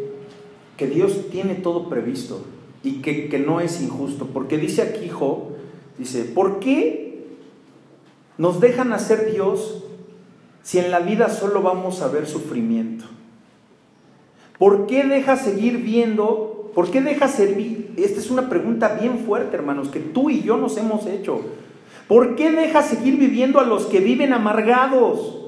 Dios tiene todo previsto y que, que no es injusto. Porque dice aquí Job, dice, ¿por qué nos dejan hacer Dios si en la vida solo vamos a ver sufrimiento? ¿Por qué deja seguir viendo? ¿Por qué deja servir? Esta es una pregunta bien fuerte, hermanos, que tú y yo nos hemos hecho. ¿Por qué deja seguir viviendo a los que viven amargados?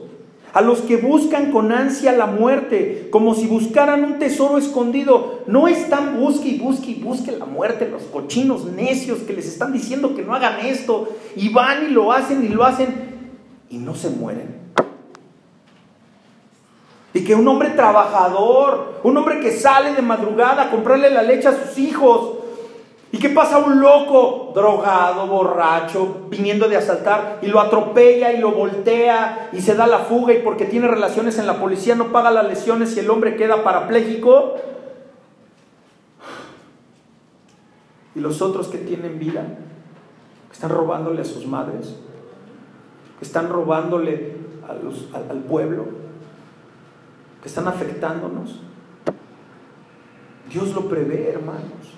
A los que buscan con ansia la muerte, como si buscaran un tesoro escondido. No están busque y busque y busque la muerte los cochinos necios que les están diciendo que no hagan esto y van y lo hacen y lo hacen y no se mueren. Y que un hombre trabajador, un hombre que sale de madrugada a comprarle la leche a sus hijos, ¿Y qué pasa un loco, drogado, borracho, viniendo de asaltar y lo atropella y lo voltea y se da la fuga y porque tiene relaciones en la policía no paga las lesiones y el hombre queda parapléjico? ¿Y los otros que tienen vida? Que están robándole a sus madres, están robándole al, al pueblo, que están afectándonos. Dios lo prevé, hermanos.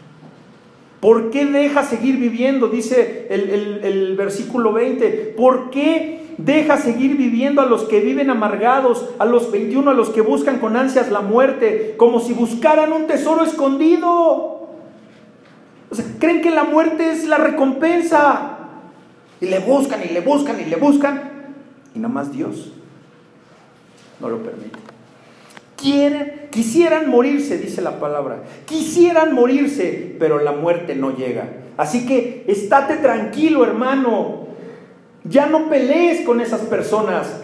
¿Por qué deja seguir viviendo? Dice el, versículo 20. ¿Por qué deja seguir viviendo a los que viven amargados, a los 21, a los que buscan con ansias la muerte, como si buscaran un tesoro escondido? O sea, creen que la muerte es la recompensa. Y le buscan y le buscan y le buscan. Y nada más Dios no lo permite. Quieren, quisieran morirse, dice la palabra. Quisieran morirse, pero la muerte no llega. Así que estate tranquilo, hermano. Ya no pelees con esas personas.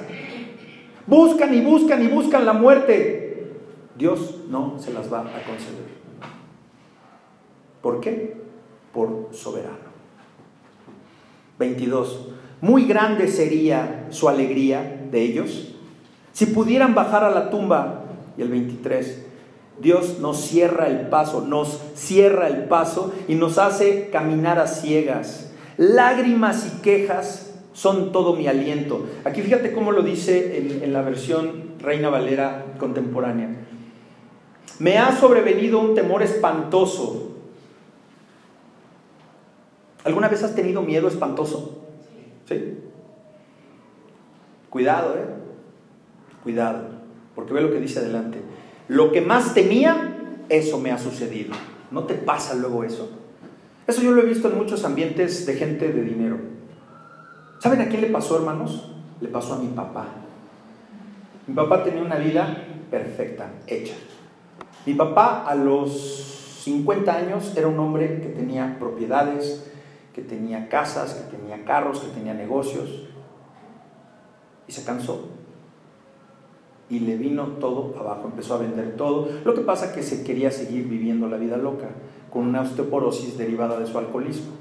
Buscan y buscan y buscan la muerte. Dios no se las va a conceder. ¿Por qué? Por soberano. 22. Muy grande sería su alegría de ellos si pudieran bajar a la tumba y el 23. Dios nos cierra el paso, nos cierra el paso y nos hace caminar a ciegas. Lágrimas y quejas son todo mi aliento. Aquí fíjate cómo lo dice en, la versión Reina Valera contemporánea. Me ha sobrevenido un temor espantoso. ¿Alguna vez has tenido miedo espantoso? Sí. Cuidado, ¿eh? Cuidado. Porque ve lo que dice adelante. Lo que más temía, eso me ha sucedido. ¿No te pasa luego eso? Eso yo lo he visto en muchos ambientes de gente de dinero. ¿Saben a quién le pasó, hermanos? Le pasó a mi papá. Mi papá tenía una vida perfecta, hecha. Mi papá a los 50 años era un hombre que tenía propiedades, que tenía casas, que tenía carros, que tenía negocios. Y se cansó y le vino todo abajo, empezó a vender todo. Lo que pasa es que se quería seguir viviendo la vida loca, con una osteoporosis derivada de su alcoholismo,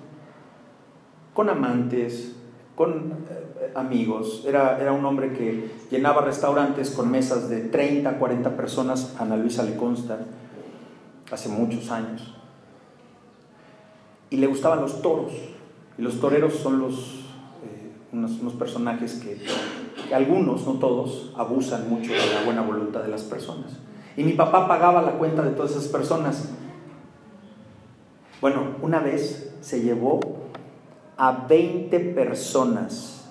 con amantes, con eh, amigos. Era, era un hombre que llenaba restaurantes con mesas de 30, 40 personas, Ana Luisa le consta, hace muchos años. Y le gustaban los toros, y los toreros son los unos, personajes que, algunos, no todos, abusan mucho de la buena voluntad de las personas. Y mi papá pagaba la cuenta de todas esas personas. Bueno, una vez se llevó a 20 personas,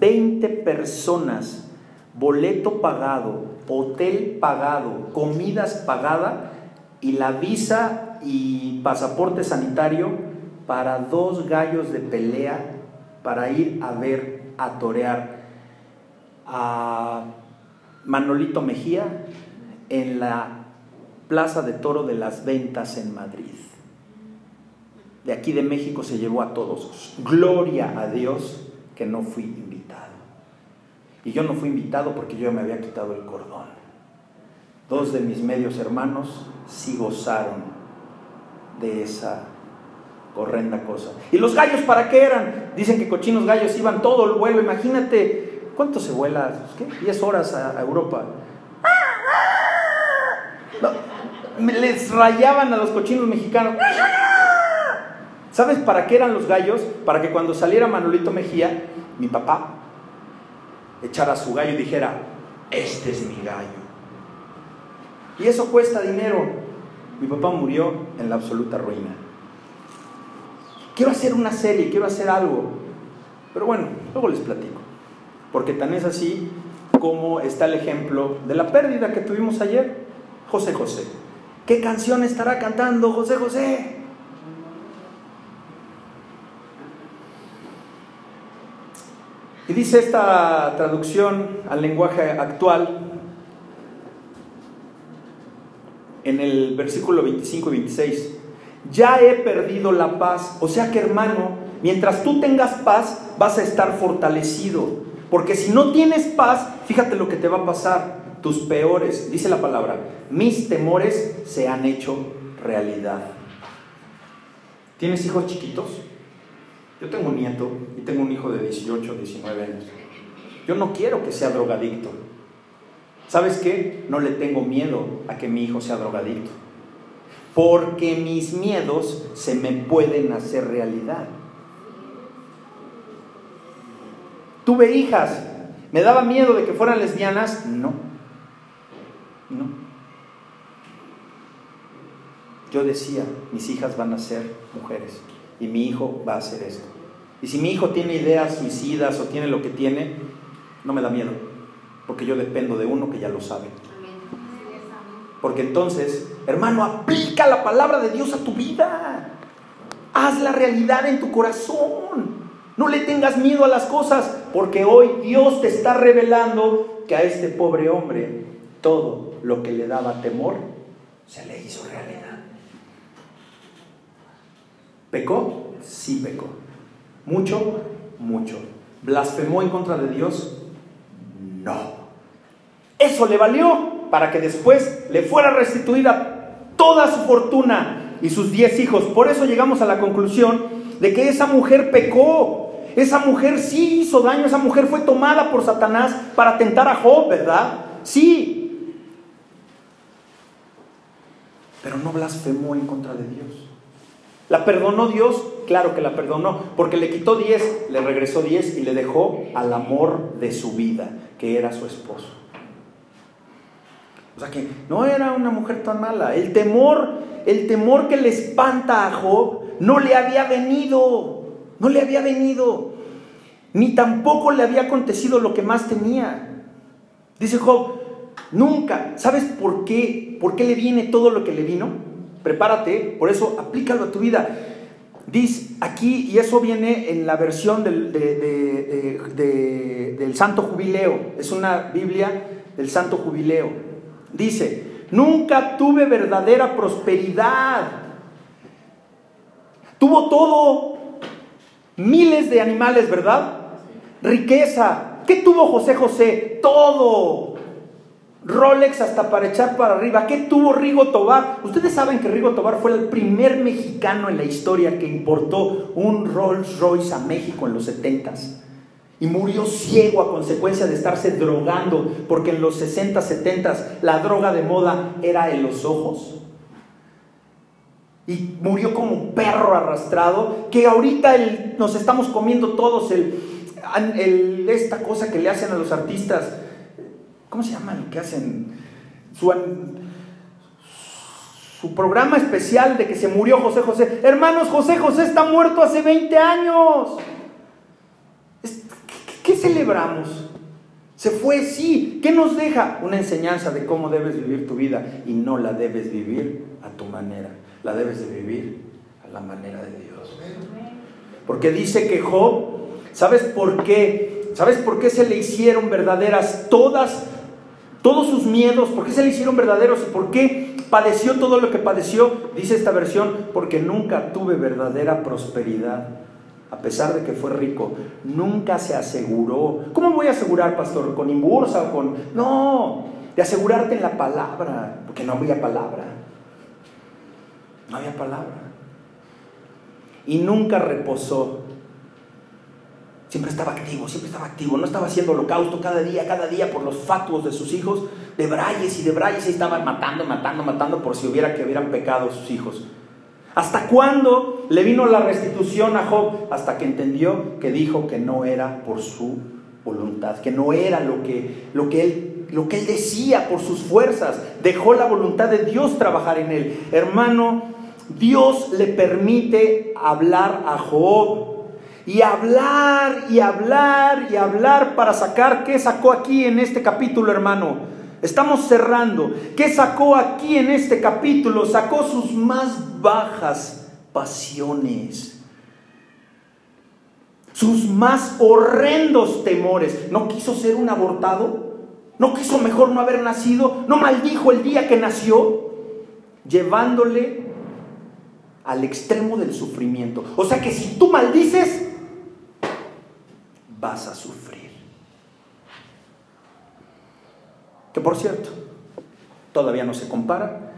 20 personas, boleto pagado, hotel pagado, comidas pagada y la visa y pasaporte sanitario para dos gallos de pelea para ir a ver, a torear a Manolito Mejía en la Plaza de Toro de las Ventas en Madrid. De aquí de México se llevó a todos. Gloria a Dios que no fui invitado. Y yo no fui invitado porque yo me había quitado el cordón. Dos de mis medios hermanos sí gozaron de esa horrenda cosa. ¿Y los gallos para qué eran? Dicen que cochinos gallos iban todo el vuelo. Imagínate, ¿cuánto se vuela? ¿Qué? 10 horas a, Europa. les rayaban a los cochinos mexicanos. ¿Sabes para qué eran los gallos? Para que cuando saliera Manolito Mejía, mi papá, echara su gallo y dijera, este es mi gallo. Y eso cuesta dinero. Mi papá murió en la absoluta ruina. Quiero hacer una serie, quiero hacer algo. Pero bueno, luego les platico. Porque tan es así como está el ejemplo de la pérdida que tuvimos ayer, José José. ¿Qué canción estará cantando José José? Y dice esta traducción al lenguaje actual, en el versículo 25 y 26, ya he perdido la paz. O sea que hermano, mientras tú tengas paz, vas a estar fortalecido. Porque si no tienes paz, fíjate lo que te va a pasar. Tus peores, dice la palabra, mis temores se han hecho realidad. ¿Tienes hijos chiquitos? Yo tengo un nieto y tengo un hijo de 18, 19 años. Yo no quiero que sea drogadicto. ¿Sabes qué? No le tengo miedo a que mi hijo sea drogadicto. Porque mis miedos se me pueden hacer realidad. Tuve hijas. ¿Me daba miedo de que fueran lesbianas? No. No. Yo decía, mis hijas van a ser mujeres y mi hijo va a hacer esto. Y si mi hijo tiene ideas suicidas o tiene lo que tiene, no me da miedo, porque yo dependo de uno que ya lo sabe. Porque entonces, hermano, aplica la palabra de Dios a tu vida. Haz la realidad en tu corazón. No le tengas miedo a las cosas, porque hoy Dios te está revelando que a este pobre hombre todo lo que le daba temor se le hizo realidad. ¿Pecó? Sí pecó. ¿Mucho? Mucho. ¿Blasfemó en contra de Dios? No. Eso le valió para que después le fuera restituida toda su fortuna y sus diez hijos. Por eso llegamos a la conclusión de que esa mujer pecó. Esa mujer sí hizo daño, esa mujer fue tomada por Satanás para tentar a Job, ¿verdad? Sí. Pero no blasfemó en contra de Dios. ¿La perdonó Dios? Claro que la perdonó, porque le quitó 10, le regresó 10 y le dejó al amor de su vida, que era su esposo. O sea que no era una mujer tan mala. El temor, el temor que le espanta a Job no le había venido, no le había venido, ni tampoco le había acontecido lo que más tenía. Dice Job, nunca, ¿sabes por qué? ¿Por qué le viene todo lo que le vino? Prepárate, por eso aplícalo a tu vida. Dice aquí, y eso viene en la versión del, del Santo Jubileo, es una Biblia del Santo Jubileo. Dice, nunca tuve verdadera prosperidad. Tuvo todo, miles de animales, ¿verdad? Riqueza. ¿Qué tuvo José José? Todo. Rolex hasta para echar para arriba. ¿Qué tuvo Rigo Tobar? Ustedes saben que Rigo Tobar fue el primer mexicano en la historia que importó un Rolls Royce a México en los 70 y murió ciego a consecuencia de estarse drogando, porque en los 60, 70 la droga de moda era en los ojos. Y murió como un perro arrastrado, que ahorita nos estamos comiendo todos esta cosa que le hacen a los artistas ¿Cómo se llama lo que hacen? Su programa especial de que se murió José José. Hermanos, José José está muerto hace 20 años. ¿Qué, celebramos? Se fue, sí. ¿Qué nos deja? Una enseñanza de cómo debes vivir tu vida y no la debes vivir a tu manera. La debes de vivir a la manera de Dios. Porque dice que Job, ¿sabes por qué? ¿Sabes por qué se le hicieron verdaderas todas todos sus miedos, ¿por qué se le hicieron verdaderos y por qué padeció todo lo que padeció? Dice esta versión, porque nunca tuve verdadera prosperidad, a pesar de que fue rico, nunca se aseguró. ¿Cómo voy a asegurar, pastor? ¿Con imbursa o con...? No, de asegurarte en la palabra, porque no había palabra. No había palabra. y nunca reposó. Siempre estaba activo, siempre estaba activo. No estaba haciendo holocausto cada día, cada día por los fatuos de sus hijos. De brayes y de brayes y estaban matando, matando, matando por si hubiera que hubieran pecado sus hijos. ¿Hasta cuándo le vino la restitución a Job? Hasta que entendió que dijo que no era por su voluntad, que no era lo que, lo que, él, lo que él decía por sus fuerzas. Dejó la voluntad de Dios trabajar en él. Hermano, Dios le permite hablar a Job. Y hablar y hablar y hablar para sacar, ¿qué sacó aquí en este capítulo, hermano? Estamos cerrando. ¿Qué sacó aquí en este capítulo? Sacó sus más bajas pasiones. Sus más horrendos temores. ¿No quiso ser un abortado? ¿No quiso mejor no haber nacido? ¿No maldijo el día que nació? Llevándole al extremo del sufrimiento. O sea que si tú maldices, vas a sufrir. Que por cierto, todavía no se compara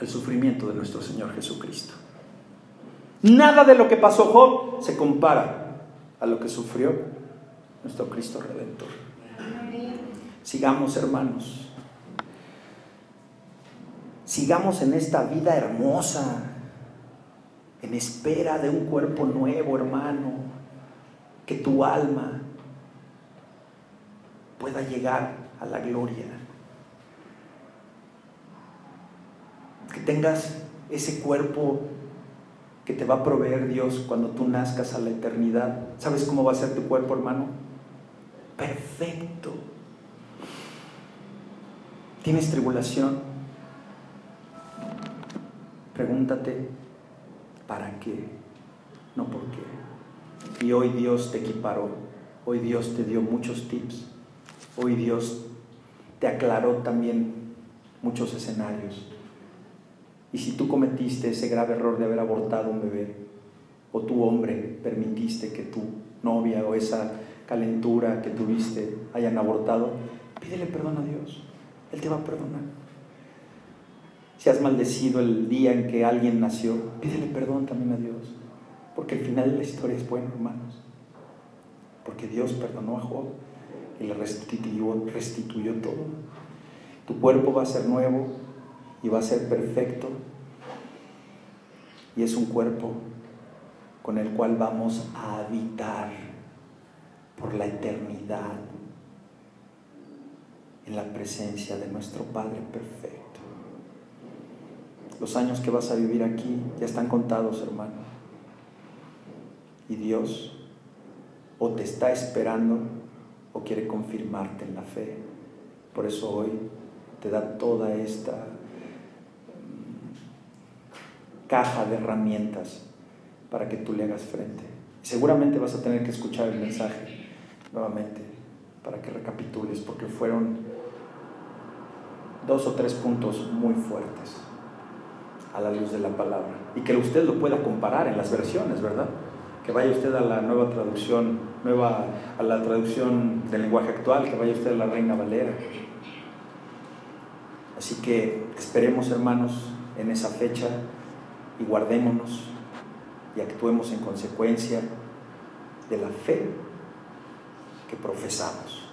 al sufrimiento de nuestro Señor Jesucristo. Nada de lo que pasó Job se compara a lo que sufrió nuestro Cristo Redentor. Sigamos, hermanos. Sigamos en esta vida hermosa en espera de un cuerpo nuevo, hermano, que tu alma pueda llegar a la gloria. Que tengas ese cuerpo que te va a proveer Dios cuando tú nazcas a la eternidad. ¿Sabes cómo va a ser tu cuerpo, hermano? Perfecto. ¿Tienes tribulación? Pregúntate, ¿Para qué? No por qué. Y hoy Dios te equiparó, hoy Dios te dio muchos tips, hoy Dios te aclaró también muchos escenarios. Y si tú cometiste ese grave error de haber abortado un bebé, o tu hombre permitiste que tu novia o esa calentura que tuviste hayan abortado, pídele perdón a Dios. Él te va a perdonar. Si has maldecido el día en que alguien nació, pídele perdón también a Dios. Porque el final de la historia es bueno, hermanos. Porque Dios perdonó a Job y le restituyó, restituyó todo. Tu cuerpo va a ser nuevo y va a ser perfecto. Y es un cuerpo con el cual vamos a habitar por la eternidad en la presencia de nuestro Padre perfecto. Los años que vas a vivir aquí ya están contados, hermano. Y Dios o te está esperando o quiere confirmarte en la fe. Por eso hoy te da toda esta mm, caja de herramientas para que tú le hagas frente. Seguramente vas a tener que escuchar el mensaje nuevamente para que recapitules, porque fueron dos o tres puntos muy fuertes a la luz de la palabra. Y que usted lo pueda comparar en las versiones, ¿verdad? Que vaya usted a la nueva traducción, nueva, a la traducción del lenguaje actual, que vaya usted a la Reina Valera. Así que esperemos, hermanos, en esa fecha y guardémonos y actuemos en consecuencia de la fe que profesamos.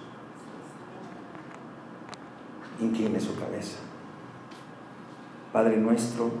Incline su cabeza. Padre nuestro,